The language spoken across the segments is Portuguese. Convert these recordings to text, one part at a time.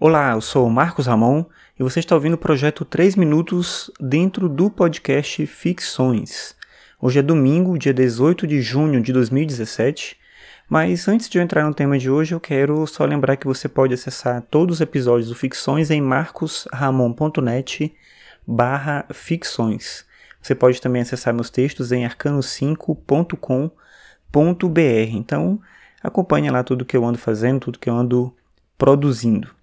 Olá, eu sou Marcos Ramon e você está ouvindo o projeto 3 Minutos dentro do podcast Ficções. Hoje é domingo, dia 18 de junho de 2017, mas antes de eu entrar no tema de hoje, eu quero só lembrar que você pode acessar todos os episódios do Ficções em marcosramon.net barra ficções. Você pode também acessar meus textos em arcano5.com.br. Então, acompanhe lá tudo que eu ando fazendo, tudo que eu ando produzindo.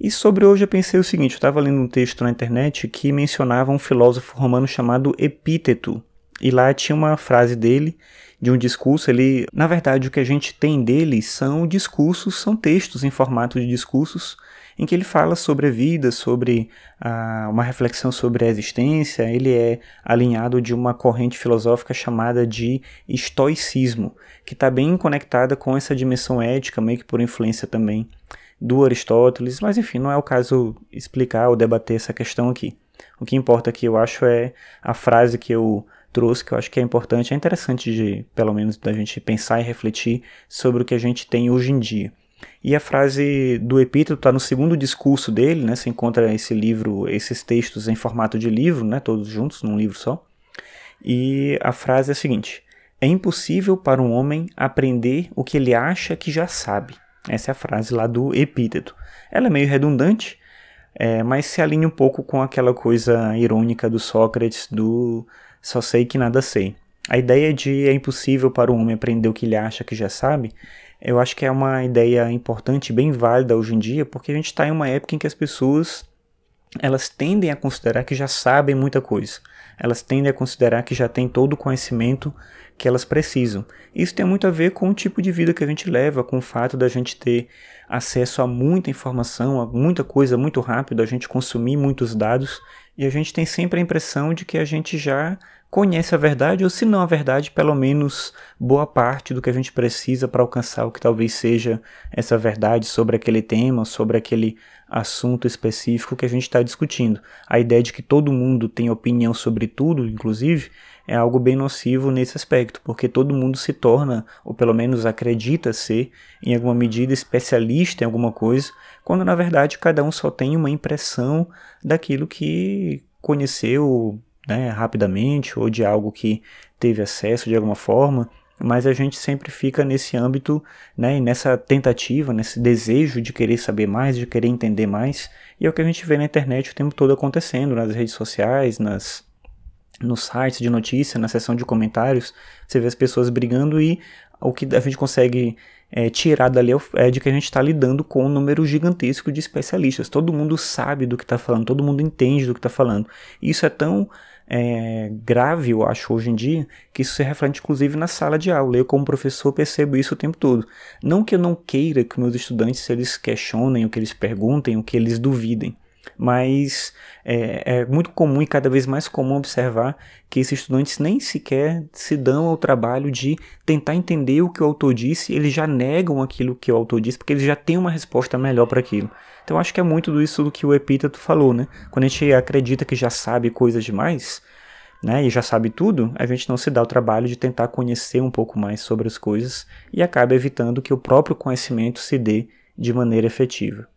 E sobre hoje eu pensei o seguinte, eu estava lendo um texto na internet que mencionava um filósofo romano chamado Epíteto. E lá tinha uma frase dele, de um discurso, ele, na verdade, o que a gente tem dele são discursos, são textos em formato de discursos, em que ele fala sobre a vida, sobre ah, uma reflexão sobre a existência. Ele é alinhado de uma corrente filosófica chamada de estoicismo, que está bem conectada com essa dimensão ética, meio que por influência também do Aristóteles, mas enfim, não é o caso explicar ou debater essa questão aqui. O que importa aqui, eu acho, é a frase que eu trouxe, que eu acho que é importante, é interessante de, pelo menos, da gente pensar e refletir sobre o que a gente tem hoje em dia. E a frase do Epíteto está no segundo discurso dele, né? Você encontra esse livro, esses textos em formato de livro, né? Todos juntos num livro só. E a frase é a seguinte: É impossível para um homem aprender o que ele acha que já sabe. Essa é a frase lá do Epíteto. Ela é meio redundante, é, mas se alinha um pouco com aquela coisa irônica do Sócrates do só sei que nada sei. A ideia de é impossível para um homem aprender o que ele acha que já sabe, eu acho que é uma ideia importante, bem válida hoje em dia, porque a gente está em uma época em que as pessoas elas tendem a considerar que já sabem muita coisa. Elas tendem a considerar que já têm todo o conhecimento que elas precisam. Isso tem muito a ver com o tipo de vida que a gente leva, com o fato da gente ter acesso a muita informação, a muita coisa muito rápido, a gente consumir muitos dados e a gente tem sempre a impressão de que a gente já conhece a verdade, ou se não a verdade, pelo menos boa parte do que a gente precisa para alcançar o que talvez seja essa verdade sobre aquele tema, sobre aquele assunto específico que a gente está discutindo. A ideia de que todo mundo tem opinião sobre tudo, inclusive, é algo bem nocivo nesse aspecto, porque todo mundo se torna, ou pelo menos acredita ser, em alguma medida, especialista em alguma coisa, quando na verdade cada um só tem uma impressão daquilo que conheceu né, rapidamente ou de algo que teve acesso de alguma forma, mas a gente sempre fica nesse âmbito, né, nessa tentativa, nesse desejo de querer saber mais, de querer entender mais, e é o que a gente vê na internet o tempo todo acontecendo, nas redes sociais, nas nos sites de notícia, na seção de comentários, você vê as pessoas brigando e o que a gente consegue é, tirar dali é, é de que a gente está lidando com um número gigantesco de especialistas. Todo mundo sabe do que está falando, todo mundo entende do que está falando. Isso é tão é, grave, eu acho, hoje em dia, que isso se reflete inclusive na sala de aula. Eu, como professor, percebo isso o tempo todo. Não que eu não queira que meus estudantes eles questionem, o que eles perguntem, o que eles duvidem mas é, é, muito comum e cada vez mais comum observar que esses estudantes nem sequer se dão ao trabalho de tentar entender o que o autor disse, eles já negam aquilo que o autor disse, porque eles já têm uma resposta melhor para aquilo. Então acho que é muito disso do que o Epíteto falou, né? Quando a gente acredita que já sabe coisas demais, né, e já sabe tudo, a gente não se dá o trabalho de tentar conhecer um pouco mais sobre as coisas e acaba evitando que o próprio conhecimento se dê de maneira efetiva.